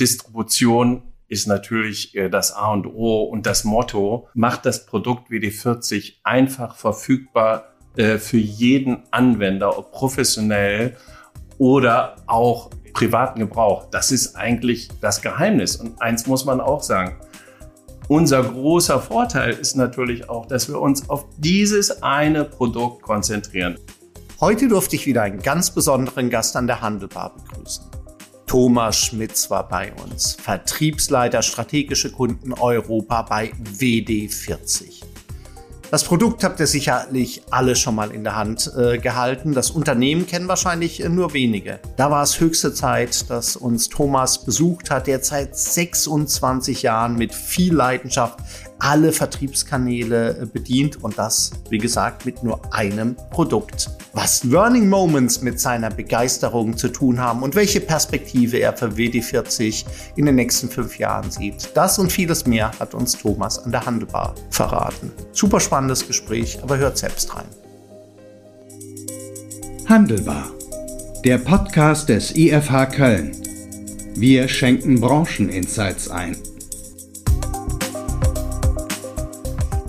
Distribution ist natürlich äh, das A und O und das Motto, macht das Produkt WD40 einfach verfügbar äh, für jeden Anwender, ob professionell oder auch privaten Gebrauch. Das ist eigentlich das Geheimnis. Und eins muss man auch sagen. Unser großer Vorteil ist natürlich auch, dass wir uns auf dieses eine Produkt konzentrieren. Heute durfte ich wieder einen ganz besonderen Gast an der Handelbar begrüßen. Thomas Schmitz war bei uns, Vertriebsleiter strategische Kunden Europa bei WD40. Das Produkt habt ihr sicherlich alle schon mal in der Hand äh, gehalten. Das Unternehmen kennen wahrscheinlich äh, nur wenige. Da war es höchste Zeit, dass uns Thomas besucht hat, der seit 26 Jahren mit viel Leidenschaft alle Vertriebskanäle äh, bedient und das, wie gesagt, mit nur einem Produkt. Was Learning Moments mit seiner Begeisterung zu tun haben und welche Perspektive er für WD40 in den nächsten fünf Jahren sieht, das und vieles mehr hat uns Thomas an der Handelbar verraten. Super spannendes Gespräch, aber hört selbst rein. Handelbar, der Podcast des IFH Köln. Wir schenken Brancheninsights ein.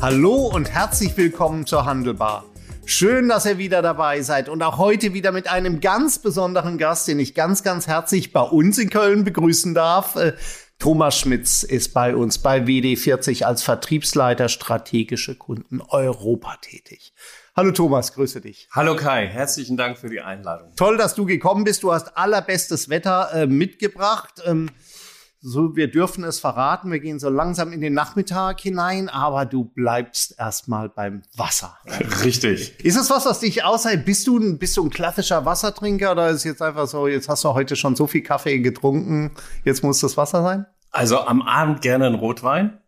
Hallo und herzlich willkommen zur Handelbar. Schön, dass ihr wieder dabei seid und auch heute wieder mit einem ganz besonderen Gast, den ich ganz, ganz herzlich bei uns in Köln begrüßen darf. Äh, Thomas Schmitz ist bei uns bei WD40 als Vertriebsleiter strategische Kunden Europa tätig. Hallo Thomas, grüße dich. Hallo Kai, herzlichen Dank für die Einladung. Toll, dass du gekommen bist. Du hast allerbestes Wetter äh, mitgebracht. Ähm, so, wir dürfen es verraten, wir gehen so langsam in den Nachmittag hinein, aber du bleibst erstmal beim Wasser. Richtig. Ist es was, was dich aushält? Bist du, ein, bist du ein klassischer Wassertrinker oder ist jetzt einfach so, jetzt hast du heute schon so viel Kaffee getrunken, jetzt muss das Wasser sein? Also am Abend gerne ein Rotwein,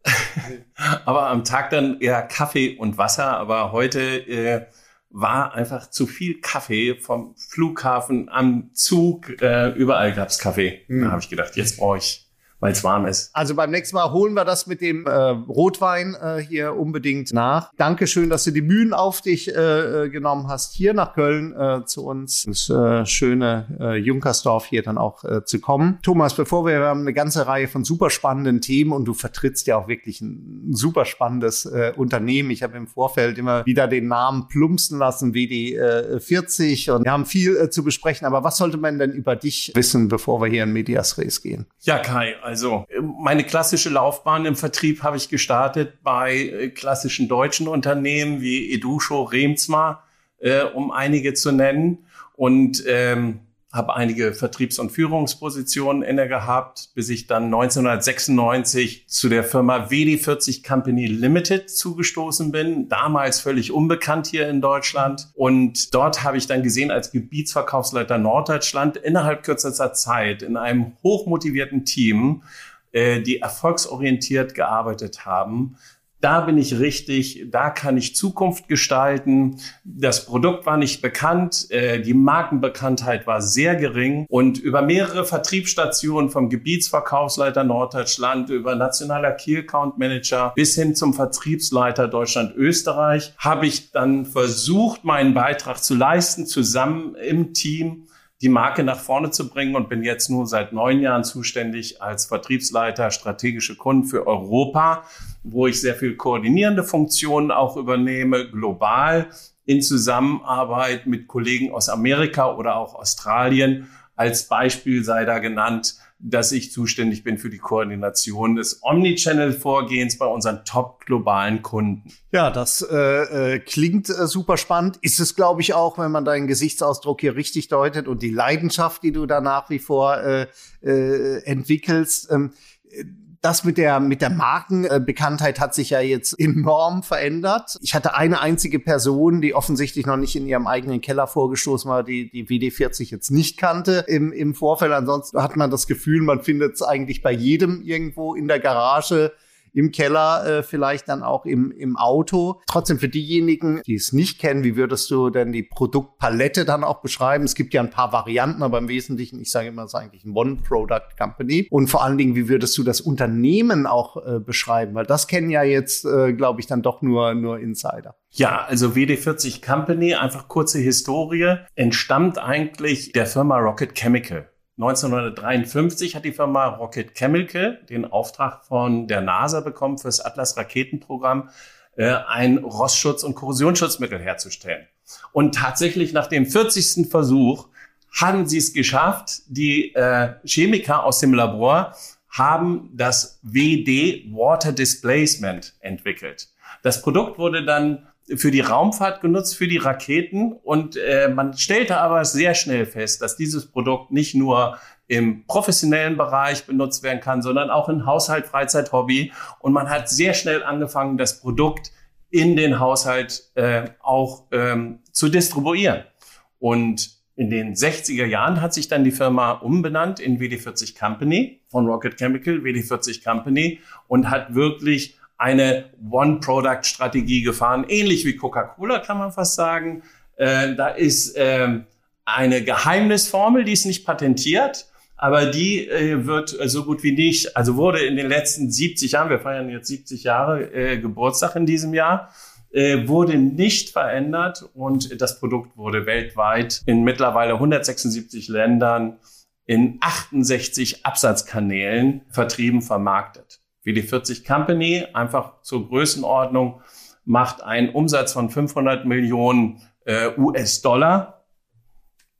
aber am Tag dann eher Kaffee und Wasser. Aber heute äh, war einfach zu viel Kaffee vom Flughafen am Zug. Äh, überall gab's Kaffee. Mhm. Da habe ich gedacht, jetzt brauche ich weil es warm ist. Also beim nächsten Mal holen wir das mit dem äh, Rotwein äh, hier unbedingt nach. Dankeschön, dass du die Mühen auf dich äh, äh, genommen hast, hier nach Köln äh, zu uns, ins äh, schöne äh, Junkersdorf hier dann auch äh, zu kommen. Thomas, bevor wir, wir haben eine ganze Reihe von super spannenden Themen und du vertrittst ja auch wirklich ein super spannendes äh, Unternehmen. Ich habe im Vorfeld immer wieder den Namen plumpsen lassen, WD40 äh, und wir haben viel äh, zu besprechen. Aber was sollte man denn über dich wissen, bevor wir hier in Medias Res gehen? Ja, Kai, also meine klassische Laufbahn im Vertrieb habe ich gestartet bei äh, klassischen deutschen Unternehmen wie Edusho, Remsma, äh, um einige zu nennen. Und ähm, habe einige Vertriebs- und Führungspositionen inne gehabt, bis ich dann 1996 zu der Firma WD40 Company Limited zugestoßen bin, damals völlig unbekannt hier in Deutschland. Und dort habe ich dann gesehen als Gebietsverkaufsleiter Norddeutschland innerhalb kürzester Zeit in einem hochmotivierten Team, äh, die erfolgsorientiert gearbeitet haben, da bin ich richtig, da kann ich Zukunft gestalten. Das Produkt war nicht bekannt, äh, die Markenbekanntheit war sehr gering und über mehrere Vertriebsstationen vom Gebietsverkaufsleiter Norddeutschland über nationaler Key Account Manager bis hin zum Vertriebsleiter Deutschland Österreich habe ich dann versucht, meinen Beitrag zu leisten, zusammen im Team die Marke nach vorne zu bringen und bin jetzt nur seit neun Jahren zuständig als Vertriebsleiter strategische Kunden für Europa, wo ich sehr viel koordinierende Funktionen auch übernehme, global in Zusammenarbeit mit Kollegen aus Amerika oder auch Australien. Als Beispiel sei da genannt dass ich zuständig bin für die Koordination des Omnichannel-Vorgehens bei unseren top globalen Kunden. Ja, das äh, äh, klingt äh, super spannend. Ist es, glaube ich, auch, wenn man deinen Gesichtsausdruck hier richtig deutet und die Leidenschaft, die du da nach wie vor äh, äh, entwickelst. Ähm, das mit der, mit der Markenbekanntheit hat sich ja jetzt enorm verändert. Ich hatte eine einzige Person, die offensichtlich noch nicht in ihrem eigenen Keller vorgestoßen war, die die WD40 jetzt nicht kannte im, im Vorfeld. Ansonsten hat man das Gefühl, man findet es eigentlich bei jedem irgendwo in der Garage im Keller, äh, vielleicht dann auch im, im Auto. Trotzdem für diejenigen, die es nicht kennen, wie würdest du denn die Produktpalette dann auch beschreiben? Es gibt ja ein paar Varianten, aber im Wesentlichen, ich sage immer, es ist eigentlich ein One-Product-Company. Und vor allen Dingen, wie würdest du das Unternehmen auch äh, beschreiben? Weil das kennen ja jetzt, äh, glaube ich, dann doch nur, nur Insider. Ja, also WD40 Company, einfach kurze Historie, entstammt eigentlich der Firma Rocket Chemical. 1953 hat die Firma Rocket Chemical den Auftrag von der NASA bekommen, fürs Atlas-Raketenprogramm äh, ein Rostschutz- und Korrosionsschutzmittel herzustellen. Und tatsächlich nach dem 40. Versuch haben sie es geschafft. Die äh, Chemiker aus dem Labor haben das WD Water Displacement entwickelt. Das Produkt wurde dann für die Raumfahrt genutzt, für die Raketen. Und äh, man stellte aber sehr schnell fest, dass dieses Produkt nicht nur im professionellen Bereich benutzt werden kann, sondern auch in Haushalt, Freizeit, Hobby. Und man hat sehr schnell angefangen, das Produkt in den Haushalt äh, auch ähm, zu distribuieren. Und in den 60er Jahren hat sich dann die Firma umbenannt in WD40 Company von Rocket Chemical, WD40 Company und hat wirklich eine One-Product-Strategie gefahren, ähnlich wie Coca-Cola kann man fast sagen. Äh, da ist äh, eine Geheimnisformel, die ist nicht patentiert, aber die äh, wird so gut wie nicht, also wurde in den letzten 70 Jahren, wir feiern jetzt 70 Jahre äh, Geburtstag in diesem Jahr, äh, wurde nicht verändert und das Produkt wurde weltweit in mittlerweile 176 Ländern in 68 Absatzkanälen vertrieben, vermarktet. WD40 Company, einfach zur Größenordnung, macht einen Umsatz von 500 Millionen äh, US-Dollar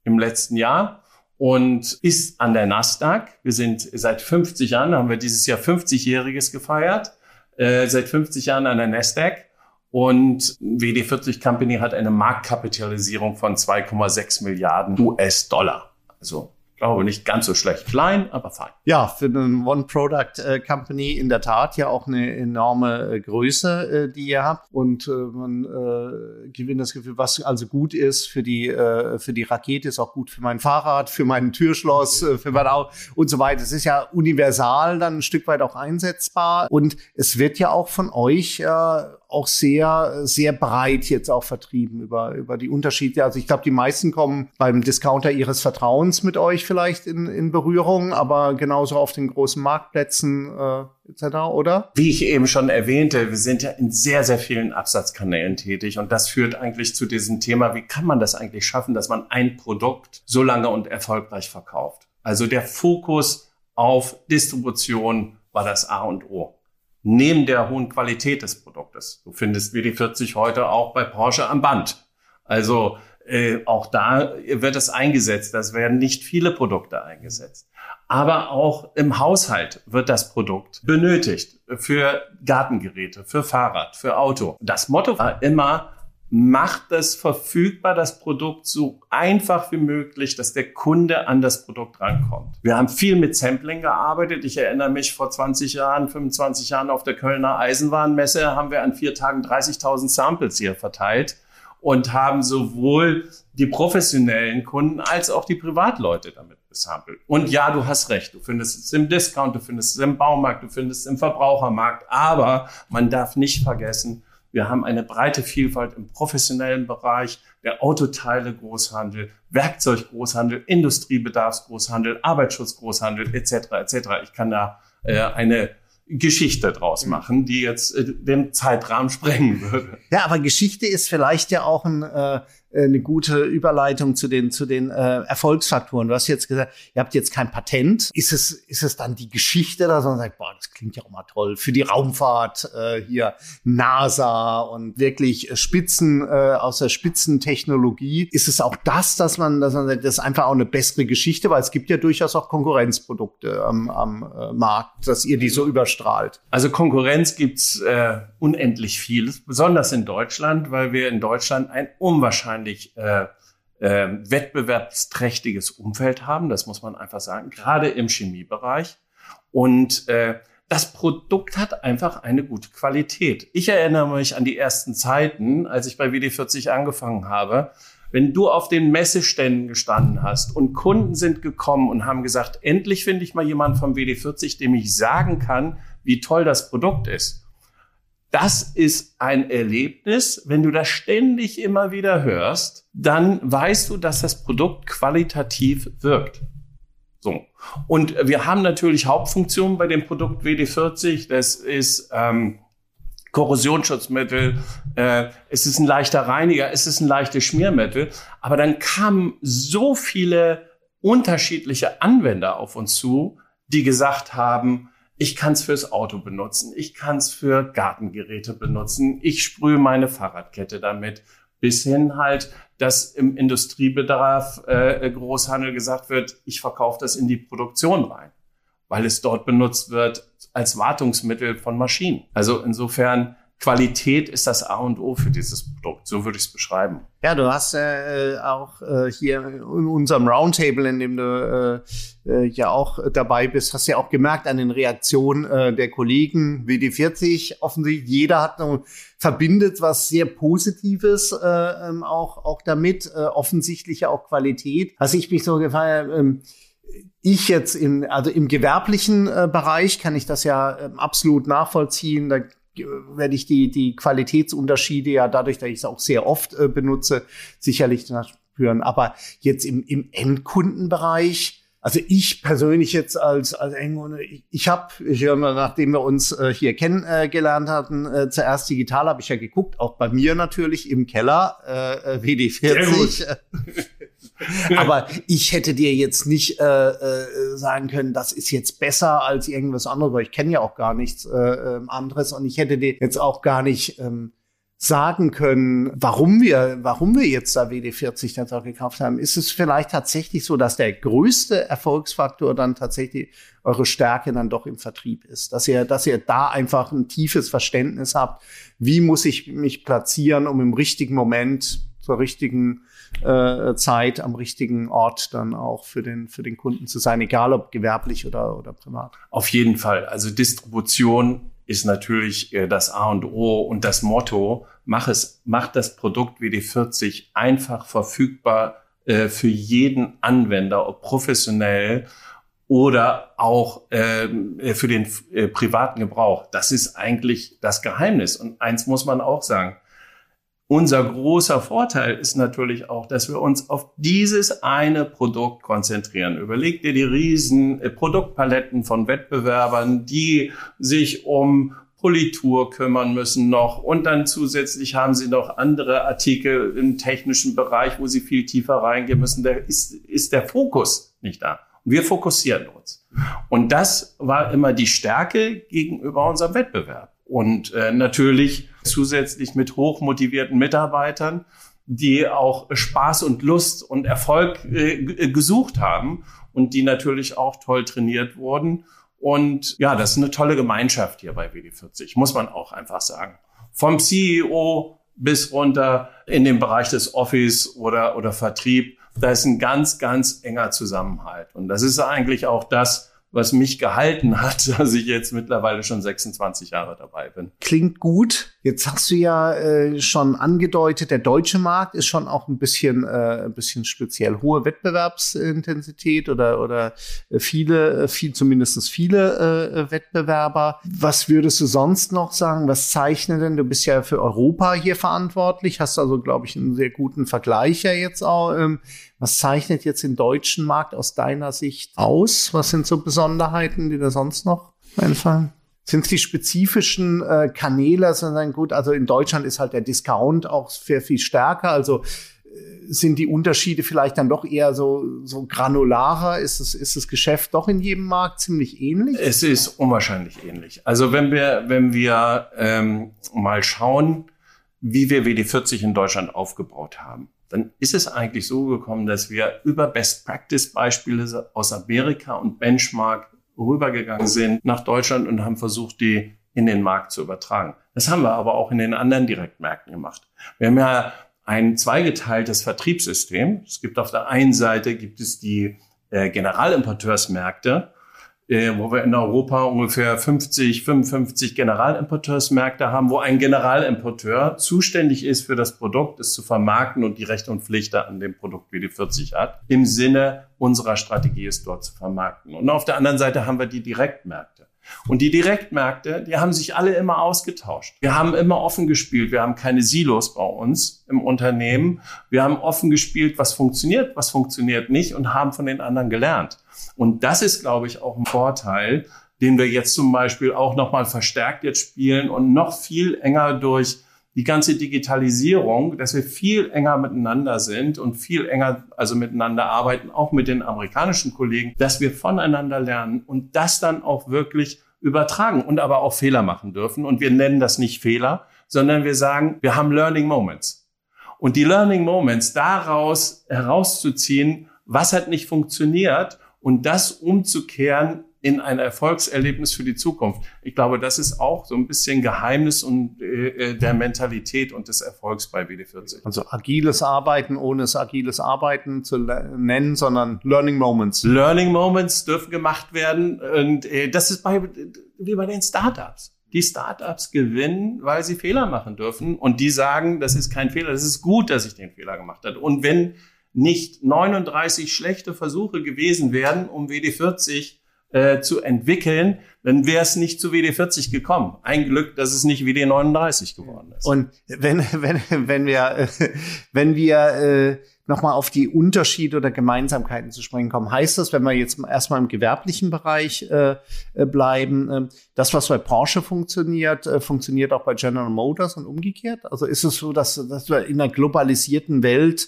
im letzten Jahr und ist an der Nasdaq. Wir sind seit 50 Jahren, haben wir dieses Jahr 50-jähriges gefeiert, äh, seit 50 Jahren an der Nasdaq. Und WD40 Company hat eine Marktkapitalisierung von 2,6 Milliarden US-Dollar. Also glaube nicht ganz so schlecht. Klein, aber fein. Ja, für eine One-Product-Company in der Tat ja auch eine enorme äh, Größe, äh, die ihr habt. Und äh, man äh, gewinnt das Gefühl, was also gut ist für die, äh, für die Rakete, ist auch gut für mein Fahrrad, für mein Türschloss, äh, für mein Auto und so weiter. Es ist ja universal dann ein Stück weit auch einsetzbar. Und es wird ja auch von euch äh, auch sehr, sehr breit jetzt auch vertrieben über, über die Unterschiede. Also ich glaube, die meisten kommen beim Discounter ihres Vertrauens mit euch vielleicht in, in Berührung, aber genauso auf den großen Marktplätzen äh, etc., oder? Wie ich eben schon erwähnte, wir sind ja in sehr, sehr vielen Absatzkanälen tätig und das führt eigentlich zu diesem Thema, wie kann man das eigentlich schaffen, dass man ein Produkt so lange und erfolgreich verkauft? Also der Fokus auf Distribution war das A und O neben der hohen Qualität des Produktes. Du findest WD40 heute auch bei Porsche am Band. Also äh, auch da wird es eingesetzt. Das werden nicht viele Produkte eingesetzt. Aber auch im Haushalt wird das Produkt benötigt für Gartengeräte, für Fahrrad, für Auto. Das Motto war immer, macht es verfügbar, das Produkt so einfach wie möglich, dass der Kunde an das Produkt rankommt. Wir haben viel mit Sampling gearbeitet. Ich erinnere mich vor 20 Jahren, 25 Jahren auf der Kölner Eisenbahnmesse haben wir an vier Tagen 30.000 Samples hier verteilt und haben sowohl die professionellen Kunden als auch die Privatleute damit besampelt. Und ja, du hast recht. Du findest es im Discount, du findest es im Baumarkt, du findest es im Verbrauchermarkt. Aber man darf nicht vergessen, wir haben eine breite Vielfalt im professionellen Bereich, der Autoteile Großhandel, Werkzeuggroßhandel, Industriebedarfsgroßhandel, Arbeitsschutzgroßhandel etc. etc. Ich kann da äh, eine Geschichte draus machen, die jetzt äh, den Zeitrahmen sprengen würde. Ja, aber Geschichte ist vielleicht ja auch ein äh, eine gute Überleitung zu den zu den äh, Erfolgsfaktoren. Du hast jetzt gesagt, ihr habt jetzt kein Patent. Ist es ist es dann die Geschichte, dass man sagt, boah, das klingt ja auch mal toll für die Raumfahrt äh, hier NASA und wirklich Spitzen äh, aus der Spitzentechnologie. Ist es auch das, dass man dass man sagt, das ist einfach auch eine bessere Geschichte, weil es gibt ja durchaus auch Konkurrenzprodukte am, am äh, Markt, dass ihr die so überstrahlt. Also Konkurrenz gibt's äh, unendlich viel, besonders in Deutschland, weil wir in Deutschland ein unwahrscheinlich unwahrscheinlich äh, äh, wettbewerbsträchtiges Umfeld haben, das muss man einfach sagen, gerade im Chemiebereich. Und äh, das Produkt hat einfach eine gute Qualität. Ich erinnere mich an die ersten Zeiten, als ich bei WD40 angefangen habe. Wenn du auf den Messeständen gestanden hast und Kunden sind gekommen und haben gesagt, endlich finde ich mal jemanden vom WD40, dem ich sagen kann, wie toll das Produkt ist das ist ein Erlebnis. Wenn du das ständig immer wieder hörst, dann weißt du, dass das Produkt qualitativ wirkt. So. Und wir haben natürlich Hauptfunktionen bei dem Produkt WD40. Das ist ähm, Korrosionsschutzmittel, äh, es ist ein leichter Reiniger, es ist ein leichtes Schmiermittel. Aber dann kamen so viele unterschiedliche Anwender auf uns zu, die gesagt haben, ich kann es fürs Auto benutzen, ich kann es für Gartengeräte benutzen, ich sprühe meine Fahrradkette damit, bis hin halt, dass im Industriebedarf äh, Großhandel gesagt wird, ich verkaufe das in die Produktion rein, weil es dort benutzt wird als Wartungsmittel von Maschinen. Also insofern Qualität ist das A und O für dieses Produkt. So würde ich es beschreiben. Ja, du hast äh, auch äh, hier in unserem Roundtable, in dem du äh, äh, ja auch dabei bist, hast ja auch gemerkt an den Reaktionen äh, der Kollegen WD40. Offensichtlich jeder hat noch, verbindet was sehr Positives äh, ähm, auch auch damit. Äh, offensichtlich auch Qualität. Was ich mich so gefallen. Äh, ich jetzt in, also im gewerblichen äh, Bereich kann ich das ja äh, absolut nachvollziehen. Da werde ich die, die Qualitätsunterschiede ja dadurch, dass ich es auch sehr oft äh, benutze, sicherlich spüren. Aber jetzt im, im Endkundenbereich, also ich persönlich jetzt als, als Engländer, ich, ich habe, ich, nachdem wir uns äh, hier kennengelernt hatten, äh, zuerst digital habe ich ja geguckt, auch bei mir natürlich im Keller, äh, äh WD40. Aber ich hätte dir jetzt nicht äh, äh, sagen können, das ist jetzt besser als irgendwas anderes, weil ich kenne ja auch gar nichts äh, ähm, anderes und ich hätte dir jetzt auch gar nicht ähm, sagen können, warum wir, warum wir jetzt da WD40 dann auch gekauft haben. Ist es vielleicht tatsächlich so, dass der größte Erfolgsfaktor dann tatsächlich eure Stärke dann doch im Vertrieb ist, dass ihr, dass ihr da einfach ein tiefes Verständnis habt, wie muss ich mich platzieren, um im richtigen Moment zur richtigen äh, Zeit am richtigen Ort dann auch für den, für den Kunden zu sein, egal ob gewerblich oder, oder privat. Auf jeden Fall. Also Distribution ist natürlich äh, das A und O und das Motto, mach es, mach das Produkt WD40 einfach verfügbar äh, für jeden Anwender, ob professionell oder auch ähm, äh, für den äh, privaten Gebrauch. Das ist eigentlich das Geheimnis. Und eins muss man auch sagen, unser großer Vorteil ist natürlich auch, dass wir uns auf dieses eine Produkt konzentrieren. Überleg dir die riesen äh, Produktpaletten von Wettbewerbern, die sich um Politur kümmern müssen noch und dann zusätzlich haben sie noch andere Artikel im technischen Bereich, wo sie viel tiefer reingehen müssen. Da ist, ist der Fokus nicht da. Und wir fokussieren uns. Und das war immer die Stärke gegenüber unserem Wettbewerb. Und äh, natürlich zusätzlich mit hochmotivierten Mitarbeitern, die auch Spaß und Lust und Erfolg äh, gesucht haben und die natürlich auch toll trainiert wurden. Und ja, das ist eine tolle Gemeinschaft hier bei WD40, muss man auch einfach sagen. Vom CEO bis runter in den Bereich des Office oder, oder Vertrieb, da ist ein ganz, ganz enger Zusammenhalt. Und das ist eigentlich auch das, was mich gehalten hat, dass ich jetzt mittlerweile schon 26 Jahre dabei bin. Klingt gut. Jetzt hast du ja äh, schon angedeutet, der deutsche Markt ist schon auch ein bisschen, äh, ein bisschen speziell. Hohe Wettbewerbsintensität oder, oder äh, viele, äh, viel, zumindest viele äh, Wettbewerber. Was würdest du sonst noch sagen? Was zeichnet denn? Du bist ja für Europa hier verantwortlich, hast also, glaube ich, einen sehr guten Vergleich ja jetzt auch. Ähm, was zeichnet jetzt den deutschen Markt aus deiner Sicht aus? Was sind so Besonderheiten, die da sonst noch einfallen? Sind es die spezifischen äh, Kanäle, sondern gut, also in Deutschland ist halt der Discount auch sehr viel stärker, also äh, sind die Unterschiede vielleicht dann doch eher so, so granularer? Ist es, ist das Geschäft doch in jedem Markt ziemlich ähnlich? Es ist unwahrscheinlich ähnlich. Also wenn wir, wenn wir ähm, mal schauen, wie wir WD40 in Deutschland aufgebaut haben dann ist es eigentlich so gekommen, dass wir über Best-Practice-Beispiele aus Amerika und Benchmark rübergegangen sind nach Deutschland und haben versucht, die in den Markt zu übertragen. Das haben wir aber auch in den anderen Direktmärkten gemacht. Wir haben ja ein zweigeteiltes Vertriebssystem. Es gibt auf der einen Seite gibt es die äh, Generalimporteursmärkte, wo wir in Europa ungefähr 50, 55 Generalimporteursmärkte haben, wo ein Generalimporteur zuständig ist für das Produkt, es zu vermarkten und die Rechte und Pflichten an dem Produkt wie die 40 hat. Im Sinne unserer Strategie ist dort zu vermarkten. Und auf der anderen Seite haben wir die Direktmärkte. Und die Direktmärkte, die haben sich alle immer ausgetauscht. Wir haben immer offen gespielt. Wir haben keine Silos bei uns im Unternehmen. Wir haben offen gespielt, was funktioniert, was funktioniert nicht und haben von den anderen gelernt. Und das ist, glaube ich, auch ein Vorteil, den wir jetzt zum Beispiel auch nochmal verstärkt jetzt spielen und noch viel enger durch die ganze Digitalisierung, dass wir viel enger miteinander sind und viel enger also miteinander arbeiten, auch mit den amerikanischen Kollegen, dass wir voneinander lernen und das dann auch wirklich übertragen und aber auch Fehler machen dürfen. Und wir nennen das nicht Fehler, sondern wir sagen, wir haben Learning Moments. Und die Learning Moments daraus herauszuziehen, was hat nicht funktioniert und das umzukehren in ein Erfolgserlebnis für die Zukunft. Ich glaube, das ist auch so ein bisschen Geheimnis und äh, äh der Mentalität und des Erfolgs bei WD40. Also agiles Arbeiten, ohne es agiles Arbeiten zu nennen, sondern Learning Moments. Learning Moments dürfen gemacht werden und äh, das ist bei wie bei den Startups. Die Startups gewinnen, weil sie Fehler machen dürfen und die sagen, das ist kein Fehler, das ist gut, dass ich den Fehler gemacht habe. Und wenn nicht 39 schlechte Versuche gewesen wären, um WD40 äh, zu entwickeln, dann wäre es nicht zu WD40 gekommen. Ein Glück, dass es nicht WD39 geworden ist. Und wenn, wenn, wenn wir, wenn wir äh, nochmal auf die Unterschiede oder Gemeinsamkeiten zu sprechen kommen, heißt das, wenn wir jetzt erstmal im gewerblichen Bereich äh, äh, bleiben, äh, das, was bei Porsche funktioniert, äh, funktioniert auch bei General Motors und umgekehrt? Also ist es so, dass, dass wir in einer globalisierten Welt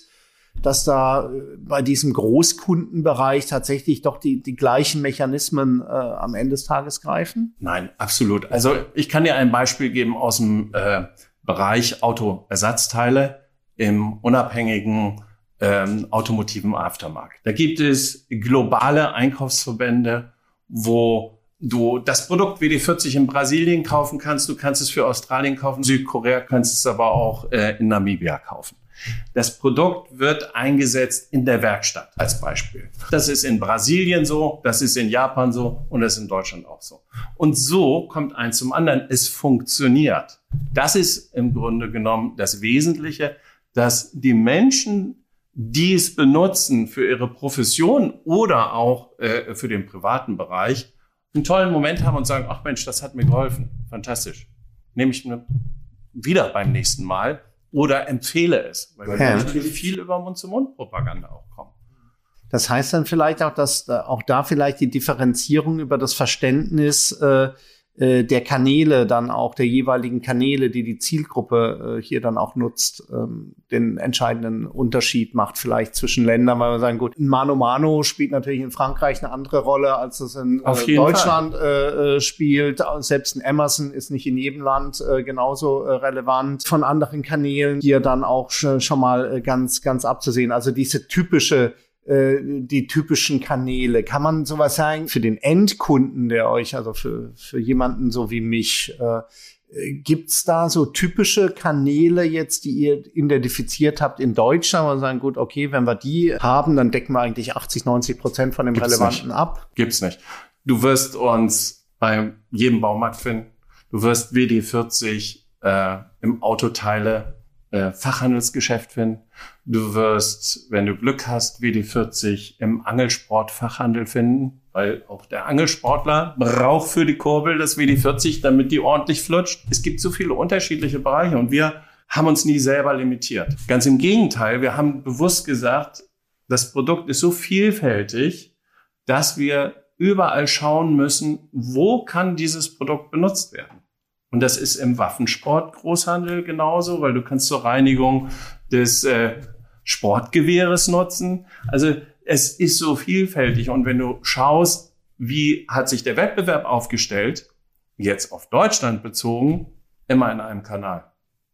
dass da äh, bei diesem Großkundenbereich tatsächlich doch die, die gleichen Mechanismen äh, am Ende des Tages greifen? Nein, absolut. Also ich kann dir ein Beispiel geben aus dem äh, Bereich Autoersatzteile im unabhängigen ähm, automotiven Aftermarkt. Da gibt es globale Einkaufsverbände, wo du das Produkt WD40 in Brasilien kaufen kannst, du kannst es für Australien kaufen, Südkorea kannst es aber auch äh, in Namibia kaufen. Das Produkt wird eingesetzt in der Werkstatt als Beispiel. Das ist in Brasilien so, das ist in Japan so und das ist in Deutschland auch so. Und so kommt eins zum anderen. Es funktioniert. Das ist im Grunde genommen das Wesentliche, dass die Menschen, die es benutzen für ihre Profession oder auch äh, für den privaten Bereich, einen tollen Moment haben und sagen, ach Mensch, das hat mir geholfen. Fantastisch. Nehme ich wieder beim nächsten Mal oder empfehle es, weil wir ja. natürlich viel über Mund-zu-Mund-Propaganda auch kommen. Das heißt dann vielleicht auch, dass auch da vielleicht die Differenzierung über das Verständnis äh, äh, der Kanäle dann auch, der jeweiligen Kanäle, die die Zielgruppe äh, hier dann auch nutzt, ähm, den entscheidenden Unterschied macht vielleicht zwischen Ländern, weil wir sagen, gut, ein Mano Mano spielt natürlich in Frankreich eine andere Rolle, als es in äh, Deutschland äh, äh, spielt. Selbst ein Emerson ist nicht in jedem Land äh, genauso relevant. Von anderen Kanälen hier dann auch schon mal äh, ganz, ganz abzusehen. Also diese typische die typischen Kanäle. Kann man sowas sagen für den Endkunden, der euch, also für, für jemanden so wie mich, äh, Gibt's da so typische Kanäle jetzt, die ihr identifiziert habt in Deutschland, wo wir sagen, gut, okay, wenn wir die haben, dann decken wir eigentlich 80, 90 Prozent von dem Gibt's Relevanten nicht. ab? Gibt's nicht. Du wirst uns bei jedem Baumarkt finden. Du wirst WD40 äh, im Autoteile äh, Fachhandelsgeschäft finden. Du wirst, wenn du Glück hast, WD40 im Angelsport-Fachhandel finden, weil auch der Angelsportler braucht für die Kurbel das WD40, damit die ordentlich flutscht. Es gibt so viele unterschiedliche Bereiche und wir haben uns nie selber limitiert. Ganz im Gegenteil, wir haben bewusst gesagt, das Produkt ist so vielfältig, dass wir überall schauen müssen, wo kann dieses Produkt benutzt werden. Und das ist im Waffensport Großhandel genauso, weil du kannst zur Reinigung des äh, Sportgewehres nutzen. Also es ist so vielfältig. Und wenn du schaust, wie hat sich der Wettbewerb aufgestellt, jetzt auf Deutschland bezogen, immer in einem Kanal.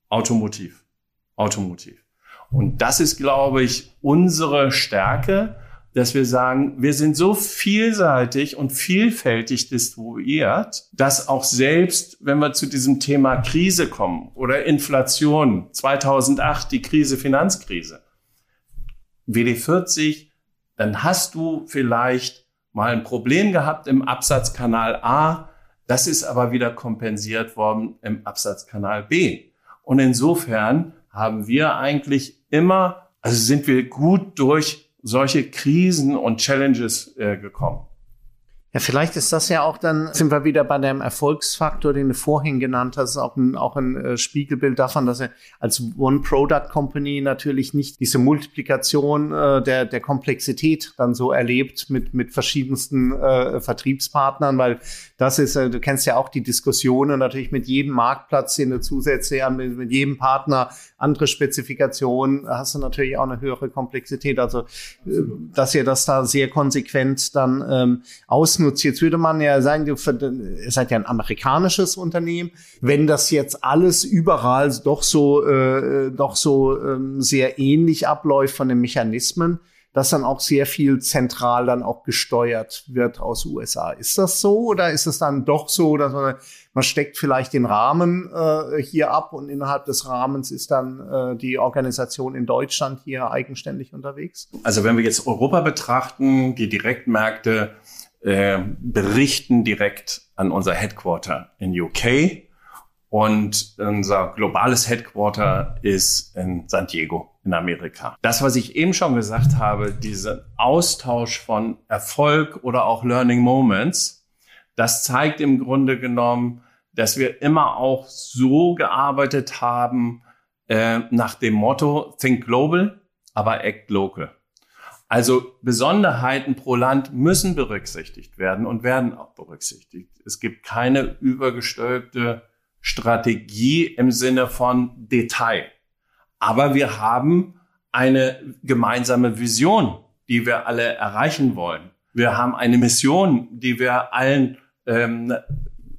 Automotiv. Automotiv. Und das ist, glaube ich, unsere Stärke, dass wir sagen, wir sind so vielseitig und vielfältig distribuiert, dass auch selbst, wenn wir zu diesem Thema Krise kommen oder Inflation, 2008 die Krise, Finanzkrise, WD40, dann hast du vielleicht mal ein Problem gehabt im Absatzkanal A, das ist aber wieder kompensiert worden im Absatzkanal B. Und insofern haben wir eigentlich immer, also sind wir gut durch solche Krisen und Challenges äh, gekommen. Ja, vielleicht ist das ja auch dann, sind wir wieder bei dem Erfolgsfaktor, den du vorhin genannt hast, auch ein, auch ein äh, Spiegelbild davon, dass er als One-Product-Company natürlich nicht diese Multiplikation äh, der, der Komplexität dann so erlebt mit, mit verschiedensten äh, Vertriebspartnern, weil das ist, äh, du kennst ja auch die Diskussionen natürlich mit jedem Marktplatz, den du zusätzlich an, mit, mit jedem Partner andere Spezifikationen, hast du natürlich auch eine höhere Komplexität. Also, äh, dass ihr das da sehr konsequent dann ähm, ausnutzt. Jetzt würde man ja sagen, du ihr seid ja ein amerikanisches Unternehmen. Wenn das jetzt alles überall doch so, äh, doch so ähm, sehr ähnlich abläuft von den Mechanismen, dass dann auch sehr viel zentral dann auch gesteuert wird aus USA. Ist das so oder ist es dann doch so, dass man, man steckt vielleicht den Rahmen äh, hier ab und innerhalb des Rahmens ist dann äh, die Organisation in Deutschland hier eigenständig unterwegs? Also wenn wir jetzt Europa betrachten, die Direktmärkte äh, berichten direkt an unser Headquarter in UK und unser globales Headquarter ist in San Diego in Amerika. Das, was ich eben schon gesagt habe, diesen Austausch von Erfolg oder auch Learning Moments, das zeigt im Grunde genommen, dass wir immer auch so gearbeitet haben äh, nach dem Motto Think Global, aber Act Local. Also Besonderheiten pro Land müssen berücksichtigt werden und werden auch berücksichtigt. Es gibt keine übergestülpte Strategie im Sinne von Detail. Aber wir haben eine gemeinsame Vision, die wir alle erreichen wollen. Wir haben eine Mission, die wir allen ähm,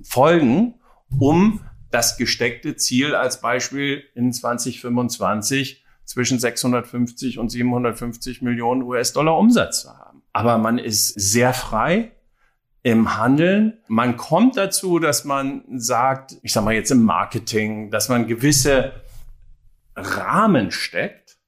folgen, um das gesteckte Ziel als Beispiel in 2025 zwischen 650 und 750 Millionen US-Dollar Umsatz zu haben. Aber man ist sehr frei, im Handeln. Man kommt dazu, dass man sagt, ich sag mal jetzt im Marketing, dass man gewisse Rahmen steckt,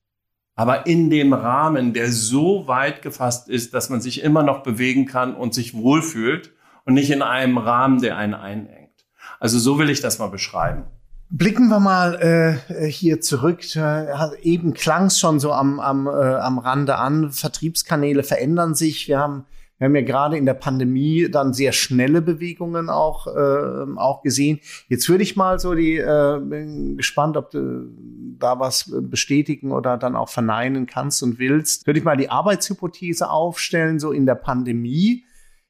aber in dem Rahmen, der so weit gefasst ist, dass man sich immer noch bewegen kann und sich wohlfühlt und nicht in einem Rahmen, der einen einengt. Also so will ich das mal beschreiben. Blicken wir mal äh, hier zurück. Eben klang es schon so am, am, äh, am Rande an. Vertriebskanäle verändern sich. Wir haben wir haben ja gerade in der Pandemie dann sehr schnelle Bewegungen auch, äh, auch gesehen. Jetzt würde ich mal so die, äh, bin gespannt, ob du da was bestätigen oder dann auch verneinen kannst und willst. Würde ich mal die Arbeitshypothese aufstellen, so in der Pandemie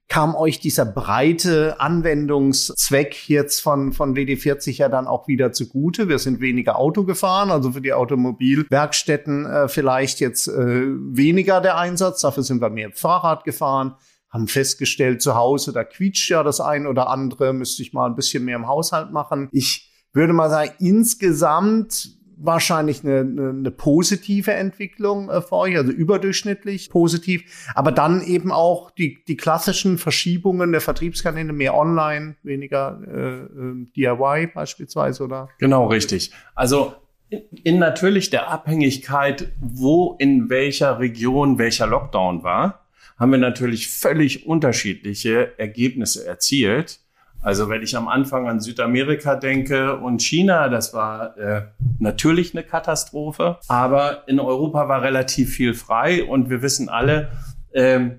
kam euch dieser breite Anwendungszweck jetzt von, von WD40 ja dann auch wieder zugute. Wir sind weniger Auto gefahren, also für die Automobilwerkstätten äh, vielleicht jetzt äh, weniger der Einsatz, dafür sind wir mehr Fahrrad gefahren haben festgestellt, zu Hause, da quietscht ja das ein oder andere, müsste ich mal ein bisschen mehr im Haushalt machen. Ich würde mal sagen, insgesamt wahrscheinlich eine, eine, eine positive Entwicklung äh, für euch, also überdurchschnittlich positiv, aber dann eben auch die, die klassischen Verschiebungen der Vertriebskanäle, mehr online, weniger äh, äh DIY beispielsweise, oder? Genau, richtig. Also in, in natürlich der Abhängigkeit, wo in welcher Region welcher Lockdown war, haben wir natürlich völlig unterschiedliche Ergebnisse erzielt. Also wenn ich am Anfang an Südamerika denke und China, das war äh, natürlich eine Katastrophe, aber in Europa war relativ viel frei und wir wissen alle, äh,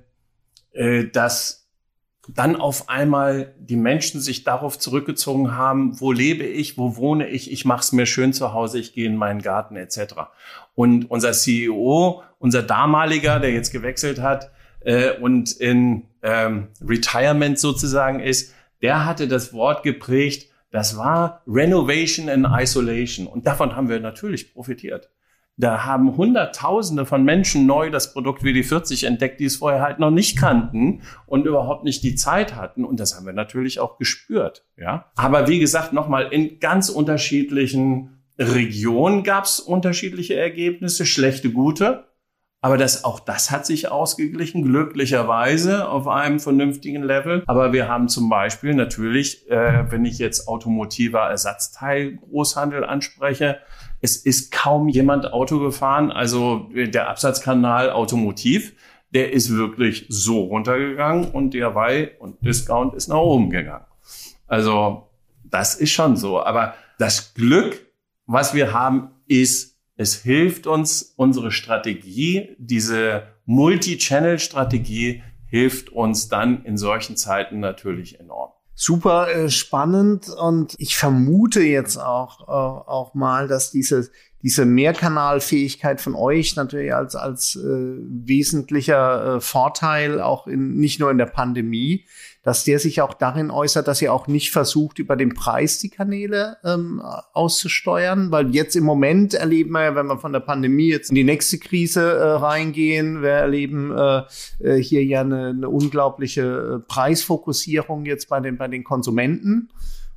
äh, dass dann auf einmal die Menschen sich darauf zurückgezogen haben, wo lebe ich, wo wohne ich, ich mache es mir schön zu Hause, ich gehe in meinen Garten etc. Und unser CEO, unser damaliger, der jetzt gewechselt hat äh, und in ähm, Retirement sozusagen ist, der hatte das Wort geprägt, das war Renovation and Isolation. Und davon haben wir natürlich profitiert. Da haben Hunderttausende von Menschen neu das Produkt WD40 entdeckt, die es vorher halt noch nicht kannten und überhaupt nicht die Zeit hatten. Und das haben wir natürlich auch gespürt. Ja, aber wie gesagt, nochmal in ganz unterschiedlichen Regionen gab es unterschiedliche Ergebnisse, schlechte, gute. Aber das, auch das hat sich ausgeglichen, glücklicherweise auf einem vernünftigen Level. Aber wir haben zum Beispiel natürlich, äh, wenn ich jetzt automotiver Ersatzteil Großhandel anspreche, es ist kaum jemand Auto gefahren. Also der Absatzkanal Automotiv, der ist wirklich so runtergegangen und DIY und Discount ist nach oben gegangen. Also das ist schon so. Aber das Glück, was wir haben, ist es hilft uns, unsere Strategie, diese Multi-Channel-Strategie hilft uns dann in solchen Zeiten natürlich enorm. Super äh, spannend und ich vermute jetzt auch, äh, auch mal, dass diese, diese Mehrkanalfähigkeit von euch natürlich als, als äh, wesentlicher äh, Vorteil auch in, nicht nur in der Pandemie, dass der sich auch darin äußert, dass ihr auch nicht versucht, über den Preis die Kanäle ähm, auszusteuern, weil jetzt im Moment erleben wir ja, wenn wir von der Pandemie jetzt in die nächste Krise äh, reingehen, wir erleben äh, äh hier ja eine, eine unglaubliche äh, Preisfokussierung jetzt bei den, bei den Konsumenten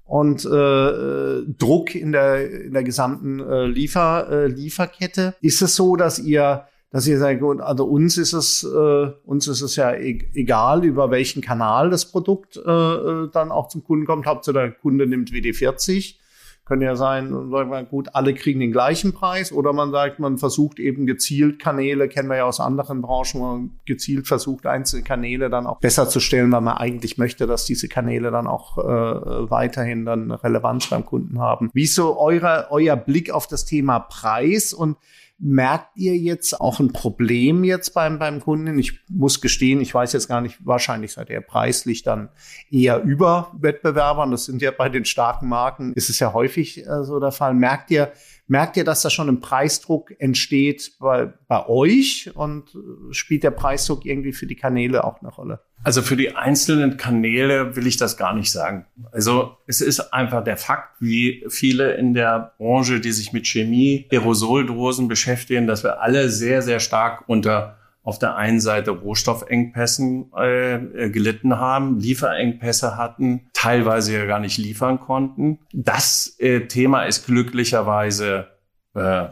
und äh, Druck in der, in der gesamten äh, Liefer, äh, Lieferkette. Ist es so, dass ihr dass ihr sagt, also uns ist es, äh, uns ist es ja e egal, über welchen Kanal das Produkt äh, äh dann auch zum Kunden kommt. Hauptsache der Kunde nimmt WD40. Könnte ja sein, sagt man, gut, alle kriegen den gleichen Preis. Oder man sagt, man versucht eben gezielt Kanäle, kennen wir ja aus anderen Branchen, man gezielt versucht, einzelne Kanäle dann auch besser zu stellen, weil man eigentlich möchte, dass diese Kanäle dann auch äh, weiterhin dann Relevanz beim Kunden haben. Wie ist so eure, euer Blick auf das Thema Preis und Merkt ihr jetzt auch ein Problem jetzt beim, beim Kunden? Ich muss gestehen, ich weiß jetzt gar nicht, wahrscheinlich seid ihr preislich dann eher über Wettbewerbern. Das sind ja bei den starken Marken, ist es ja häufig äh, so der Fall. Merkt ihr, merkt ihr, dass da schon ein Preisdruck entsteht bei, bei euch und äh, spielt der Preisdruck irgendwie für die Kanäle auch eine Rolle? Also für die einzelnen Kanäle will ich das gar nicht sagen. Also es ist einfach der Fakt, wie viele in der Branche, die sich mit Chemie, Aerosoldosen beschäftigen, dass wir alle sehr, sehr stark unter auf der einen Seite Rohstoffengpässen äh, gelitten haben, Lieferengpässe hatten, teilweise ja gar nicht liefern konnten. Das äh, Thema ist glücklicherweise äh,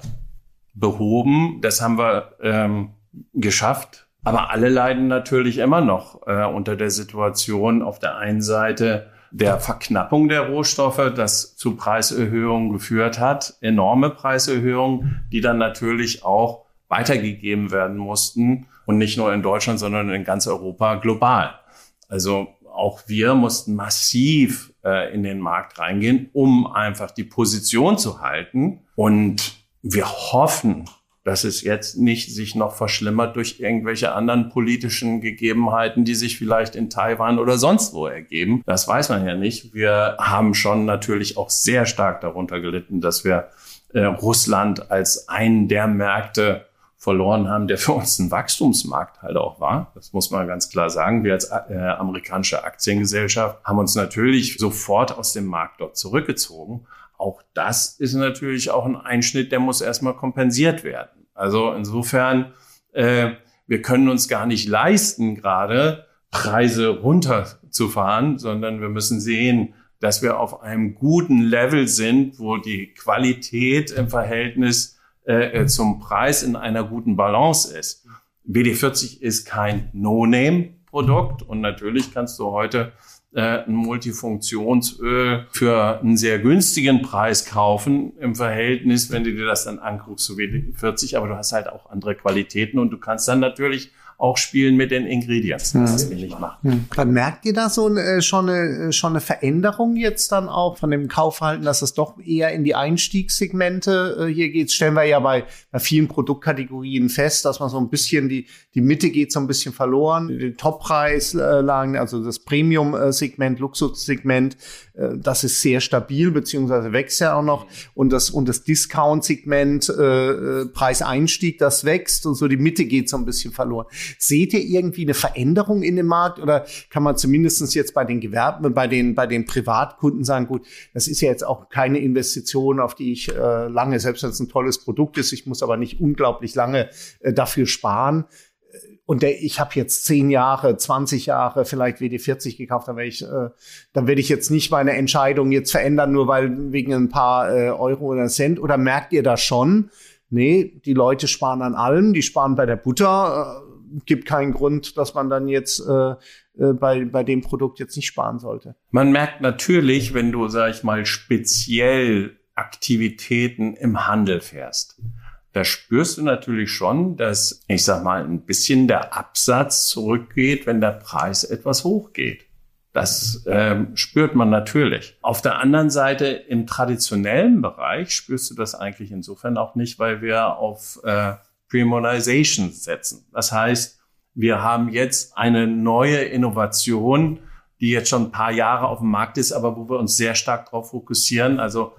behoben. Das haben wir ähm, geschafft aber alle leiden natürlich immer noch äh, unter der Situation auf der einen Seite der Verknappung der Rohstoffe, das zu Preiserhöhungen geführt hat, enorme Preiserhöhungen, die dann natürlich auch weitergegeben werden mussten und nicht nur in Deutschland, sondern in ganz Europa global. Also auch wir mussten massiv äh, in den Markt reingehen, um einfach die Position zu halten. Und wir hoffen, dass es jetzt nicht sich noch verschlimmert durch irgendwelche anderen politischen Gegebenheiten, die sich vielleicht in Taiwan oder sonst wo ergeben. Das weiß man ja nicht. Wir haben schon natürlich auch sehr stark darunter gelitten, dass wir äh, Russland als einen der Märkte verloren haben, der für uns ein Wachstumsmarkt halt auch war. Das muss man ganz klar sagen. Wir als äh, amerikanische Aktiengesellschaft haben uns natürlich sofort aus dem Markt dort zurückgezogen. Auch das ist natürlich auch ein Einschnitt, der muss erstmal kompensiert werden. Also insofern, äh, wir können uns gar nicht leisten, gerade Preise runterzufahren, sondern wir müssen sehen, dass wir auf einem guten Level sind, wo die Qualität im Verhältnis äh, zum Preis in einer guten Balance ist. WD40 ist kein No-Name-Produkt und natürlich kannst du heute äh, ein Multifunktionsöl für einen sehr günstigen Preis kaufen im Verhältnis, wenn du dir das dann anguckst, so wie 40, aber du hast halt auch andere Qualitäten und du kannst dann natürlich auch spielen mit den Ingredients, was wir nicht machen. Dann merkt ihr da so äh, schon, eine, äh, schon eine Veränderung jetzt dann auch von dem Kaufverhalten, dass es doch eher in die Einstiegssegmente äh, hier geht? Stellen wir ja bei, bei vielen Produktkategorien fest, dass man so ein bisschen die, die Mitte geht so ein bisschen verloren. Die Toppreislagen, also das Premium-Segment, Luxussegment, äh, das ist sehr stabil, beziehungsweise wächst ja auch noch. Und das, und das Discount-Segment, äh, äh, Preiseinstieg, das wächst und so die Mitte geht so ein bisschen verloren. Seht ihr irgendwie eine Veränderung in dem Markt oder kann man zumindestens jetzt bei den Gewerben, bei den, bei den Privatkunden sagen, gut, das ist ja jetzt auch keine Investition, auf die ich äh, lange, selbst wenn es ein tolles Produkt ist, ich muss aber nicht unglaublich lange äh, dafür sparen und der, ich habe jetzt zehn Jahre, 20 Jahre vielleicht WD40 gekauft, dann werde ich, äh, dann werde ich jetzt nicht meine Entscheidung jetzt verändern, nur weil wegen ein paar äh, Euro oder Cent. Oder merkt ihr das schon? Nee, die Leute sparen an allem, die sparen bei der Butter. Äh, gibt keinen Grund, dass man dann jetzt äh, äh, bei, bei dem Produkt jetzt nicht sparen sollte. Man merkt natürlich, wenn du, sag ich mal, speziell Aktivitäten im Handel fährst da spürst du natürlich schon, dass, ich sag mal, ein bisschen der Absatz zurückgeht, wenn der Preis etwas hochgeht. Das ähm, spürt man natürlich. Auf der anderen Seite im traditionellen Bereich spürst du das eigentlich insofern auch nicht, weil wir auf äh, Premiumization setzen. Das heißt, wir haben jetzt eine neue Innovation, die jetzt schon ein paar Jahre auf dem Markt ist, aber wo wir uns sehr stark darauf fokussieren. Also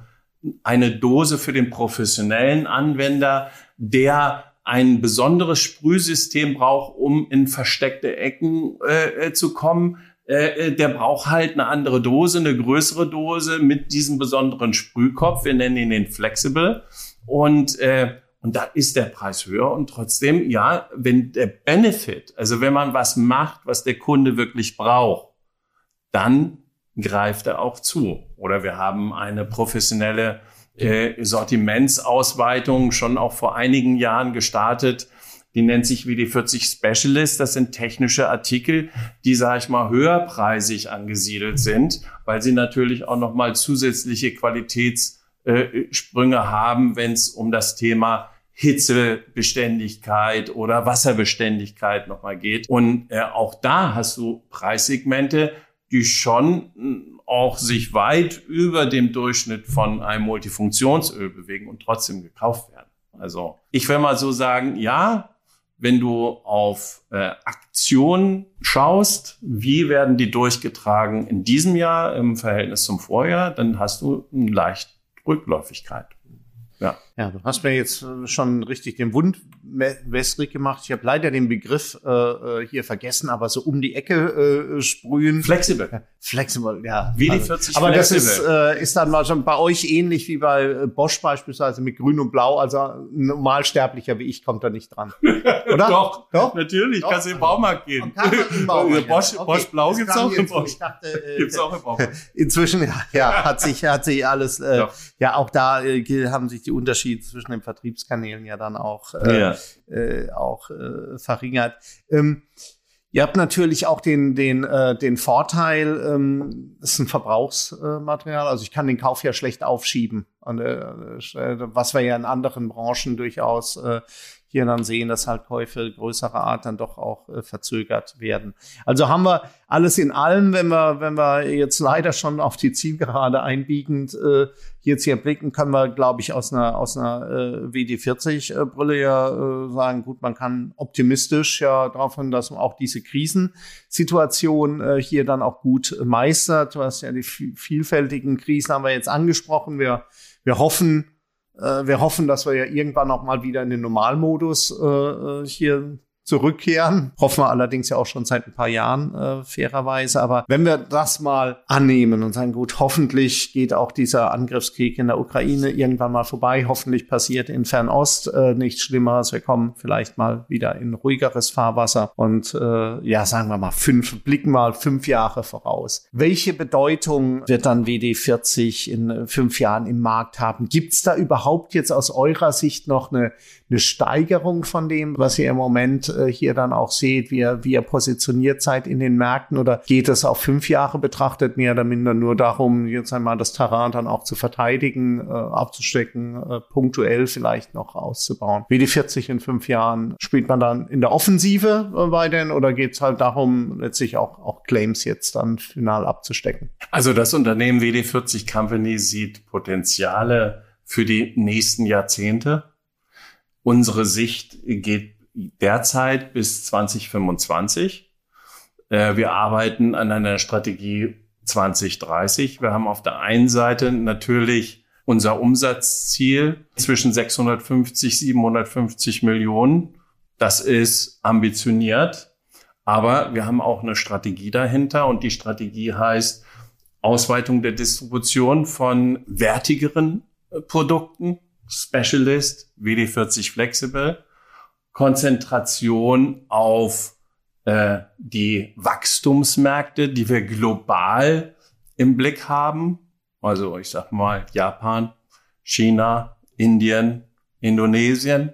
eine Dose für den professionellen Anwender, der ein besonderes Sprühsystem braucht, um in versteckte Ecken äh, äh zu kommen. Äh, äh, der braucht halt eine andere Dose, eine größere Dose mit diesem besonderen Sprühkopf. Wir nennen ihn den Flexible. Und, äh, und da ist der Preis höher. Und trotzdem, ja, wenn der Benefit, also wenn man was macht, was der Kunde wirklich braucht, dann greift er auch zu. Oder wir haben eine professionelle äh, Sortimentsausweitung schon auch vor einigen Jahren gestartet. Die nennt sich WD40 Specialist. Das sind technische Artikel, die, sage ich mal, höherpreisig angesiedelt sind, weil sie natürlich auch nochmal zusätzliche Qualitätssprünge äh, haben, wenn es um das Thema Hitzebeständigkeit oder Wasserbeständigkeit nochmal geht. Und äh, auch da hast du Preissegmente, die schon hm, auch sich weit über dem Durchschnitt von einem Multifunktionsöl bewegen und trotzdem gekauft werden. Also ich will mal so sagen, ja, wenn du auf äh, Aktionen schaust, wie werden die durchgetragen in diesem Jahr im Verhältnis zum Vorjahr, dann hast du eine leichte Rückläufigkeit. Ja. ja, du hast mir jetzt äh, schon richtig den Wund wässrig gemacht. Ich habe leider den Begriff äh, äh, hier vergessen, aber so um die Ecke äh, sprühen. Flexibel. Flexibel, ja. Wie die 40 also, Aber das ist, äh, ist dann mal schon bei euch ähnlich wie bei äh, Bosch beispielsweise mit Grün und Blau. Also ein Normalsterblicher wie ich kommt da nicht dran. Oder? Doch, Doch, natürlich. Doch. Kannst du in den Baumarkt gehen. Baumarkt, Bosch, okay. Bosch Blau gibt's auch im Bosch. Dachte, äh, gibt's auch im Baumarkt. Inzwischen, ja, ja, hat sich, hat sich alles, äh, ja, auch da äh, haben sich die Unterschiede zwischen den Vertriebskanälen ja dann auch, äh, ja. Äh, auch äh, verringert. Ähm, Ihr habt natürlich auch den, den, äh, den Vorteil, ähm, es ist ein Verbrauchsmaterial, also ich kann den Kauf ja schlecht aufschieben, an der, äh, was wir ja in anderen Branchen durchaus äh, hier dann sehen, dass halt Käufe größerer Art dann doch auch äh, verzögert werden. Also haben wir alles in allem, wenn wir, wenn wir jetzt leider schon auf die Zielgerade einbiegend äh, jetzt hier blicken, können wir, glaube ich, aus einer, aus einer äh, WD40-Brille ja äh, sagen, gut, man kann optimistisch ja davon, dass man auch diese Krisensituation äh, hier dann auch gut meistert. Du hast ja die vielfältigen Krisen haben wir jetzt angesprochen. Wir, wir hoffen, äh, wir hoffen, dass wir ja irgendwann auch mal wieder in den Normalmodus äh, äh hier zurückkehren. Hoffen wir allerdings ja auch schon seit ein paar Jahren, äh, fairerweise. Aber wenn wir das mal annehmen und sagen, gut, hoffentlich geht auch dieser Angriffskrieg in der Ukraine irgendwann mal vorbei. Hoffentlich passiert in Fernost äh, nichts Schlimmeres. Wir kommen vielleicht mal wieder in ruhigeres Fahrwasser und äh, ja, sagen wir mal fünf, blicken mal fünf Jahre voraus. Welche Bedeutung wird dann WD40 in äh, fünf Jahren im Markt haben? Gibt es da überhaupt jetzt aus eurer Sicht noch eine, eine Steigerung von dem, was ihr im Moment äh, hier dann auch seht, wie ihr, wie ihr positioniert seid in den Märkten? Oder geht es auf fünf Jahre betrachtet mehr oder minder nur darum, jetzt einmal das Terrain dann auch zu verteidigen, äh, abzustecken, äh, punktuell vielleicht noch auszubauen? Wie die 40 in fünf Jahren spielt man dann in der Offensive äh, weiterhin oder geht es halt darum, letztlich auch, auch Claims jetzt dann final abzustecken? Also das Unternehmen WD40 Company sieht Potenziale für die nächsten Jahrzehnte. Unsere Sicht geht derzeit bis 2025. Äh, wir arbeiten an einer Strategie 2030. Wir haben auf der einen Seite natürlich unser Umsatzziel zwischen 650, 750 Millionen. Das ist ambitioniert, aber wir haben auch eine Strategie dahinter und die Strategie heißt Ausweitung der Distribution von wertigeren äh, Produkten, Specialist, WD40 Flexible Konzentration auf äh, die Wachstumsmärkte, die wir global im Blick haben. Also ich sag mal Japan, China, Indien, Indonesien.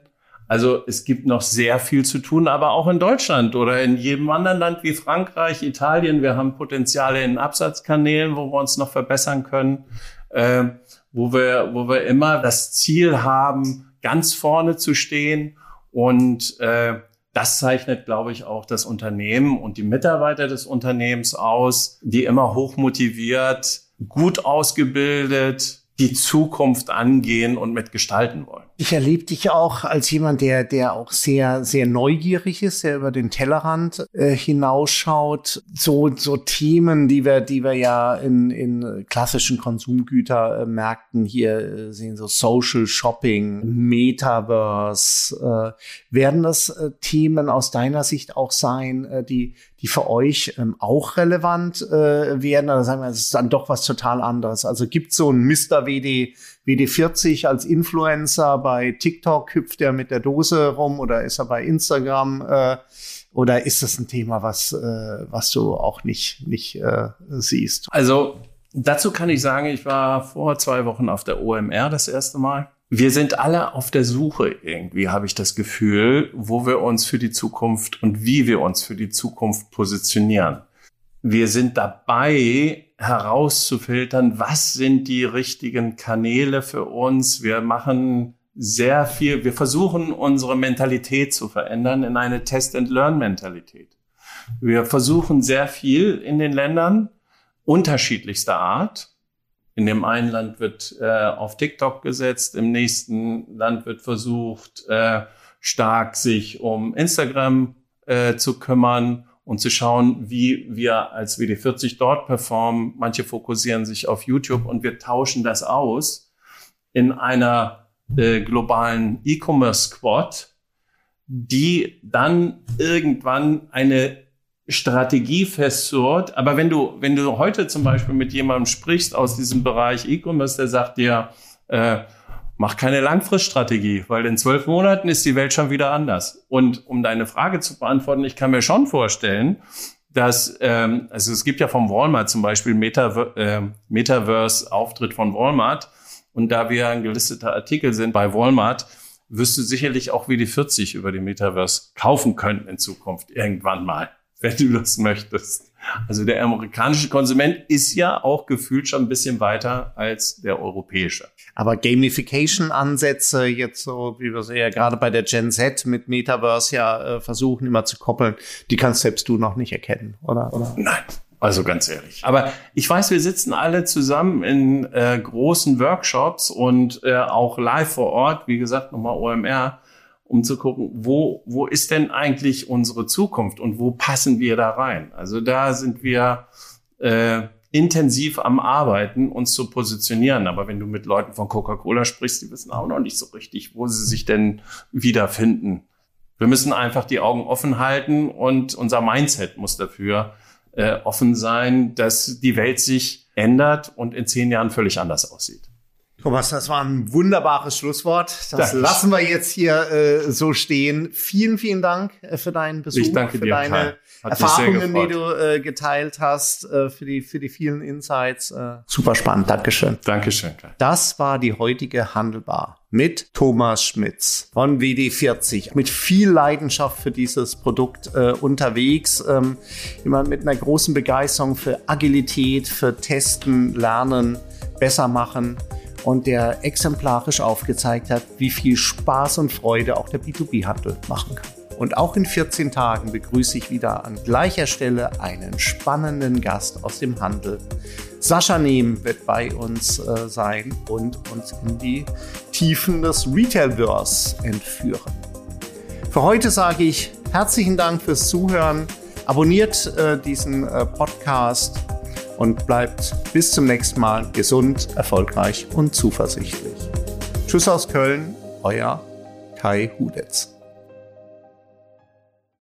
Also es gibt noch sehr viel zu tun, aber auch in Deutschland oder in jedem anderen Land wie Frankreich, Italien. Wir haben Potenziale in Absatzkanälen, wo wir uns noch verbessern können, äh, wo wir, wo wir immer das Ziel haben, ganz vorne zu stehen und äh, das zeichnet, glaube ich, auch das Unternehmen und die Mitarbeiter des Unternehmens aus, die immer hoch motiviert, gut ausgebildet, die Zukunft angehen und mitgestalten wollen. Ich erlebe dich auch als jemand, der, der auch sehr, sehr neugierig ist, der über den Tellerrand äh, hinausschaut. So, so Themen, die wir, die wir ja in, in klassischen Konsumgütermärkten hier äh, sehen, so Social Shopping, Metaverse. Äh, werden das äh, Themen aus deiner Sicht auch sein, äh, die, die für euch ähm, auch relevant äh, werden? Oder sagen wir, es ist dann doch was total anderes? Also gibt so ein Mr. WD, WD40 als Influencer bei TikTok, hüpft er mit der Dose rum oder ist er bei Instagram? Äh, oder ist das ein Thema, was, äh, was du auch nicht, nicht äh, siehst? Also dazu kann ich sagen, ich war vor zwei Wochen auf der OMR das erste Mal wir sind alle auf der Suche irgendwie, habe ich das Gefühl, wo wir uns für die Zukunft und wie wir uns für die Zukunft positionieren. Wir sind dabei herauszufiltern, was sind die richtigen Kanäle für uns. Wir machen sehr viel, wir versuchen unsere Mentalität zu verändern in eine Test-and-Learn-Mentalität. Wir versuchen sehr viel in den Ländern unterschiedlichster Art in dem einen Land wird äh, auf TikTok gesetzt, im nächsten Land wird versucht, äh, stark sich um Instagram äh, zu kümmern und zu schauen, wie wir als WD40 dort performen. Manche fokussieren sich auf YouTube und wir tauschen das aus in einer äh, globalen E-Commerce Squad, die dann irgendwann eine Strategie festzurrt. Aber wenn du, wenn du heute zum Beispiel mit jemandem sprichst aus diesem Bereich E-Commerce, der sagt dir, äh, mach keine Langfriststrategie, weil in zwölf Monaten ist die Welt schon wieder anders. Und um deine Frage zu beantworten, ich kann mir schon vorstellen, dass, ähm, also es gibt ja vom Walmart zum Beispiel Metaver äh, Metaverse-Auftritt von Walmart. Und da wir ein gelisteter Artikel sind bei Walmart, wirst du sicherlich auch wie die 40 über die Metaverse kaufen können in Zukunft irgendwann mal wenn du das möchtest. Also der amerikanische Konsument ist ja auch gefühlt schon ein bisschen weiter als der europäische. Aber Gamification-Ansätze jetzt so, wie wir sie ja gerade bei der Gen Z mit Metaverse ja äh, versuchen immer zu koppeln, die kannst selbst du noch nicht erkennen, oder? oder? Nein. Also ganz ehrlich. Aber ich weiß, wir sitzen alle zusammen in äh, großen Workshops und äh, auch live vor Ort, wie gesagt, nochmal OMR um zu gucken, wo, wo ist denn eigentlich unsere Zukunft und wo passen wir da rein? Also da sind wir äh, intensiv am Arbeiten, uns zu positionieren. Aber wenn du mit Leuten von Coca-Cola sprichst, die wissen auch noch nicht so richtig, wo sie sich denn wiederfinden. Wir müssen einfach die Augen offen halten und unser Mindset muss dafür äh, offen sein, dass die Welt sich ändert und in zehn Jahren völlig anders aussieht. Thomas, das war ein wunderbares Schlusswort. Das danke. lassen wir jetzt hier äh, so stehen. Vielen, vielen Dank äh, für deinen Besuch, ich danke für dir, deine Erfahrungen, die du äh, geteilt hast, äh, für die für die vielen Insights. Äh, super spannend. Dankeschön. Dankeschön. Kai. Das war die heutige Handelbar mit Thomas Schmitz von WD40. Mit viel Leidenschaft für dieses Produkt äh, unterwegs. Ähm, jemand mit einer großen Begeisterung für Agilität, für Testen, Lernen, besser machen und der exemplarisch aufgezeigt hat, wie viel Spaß und Freude auch der B2B-Handel machen kann. Und auch in 14 Tagen begrüße ich wieder an gleicher Stelle einen spannenden Gast aus dem Handel. Sascha Nehm wird bei uns äh, sein und uns in die Tiefen des Retailverse entführen. Für heute sage ich herzlichen Dank fürs Zuhören. Abonniert äh, diesen äh, Podcast und bleibt bis zum nächsten Mal gesund, erfolgreich und zuversichtlich. Tschüss aus Köln, euer Kai Hudetz.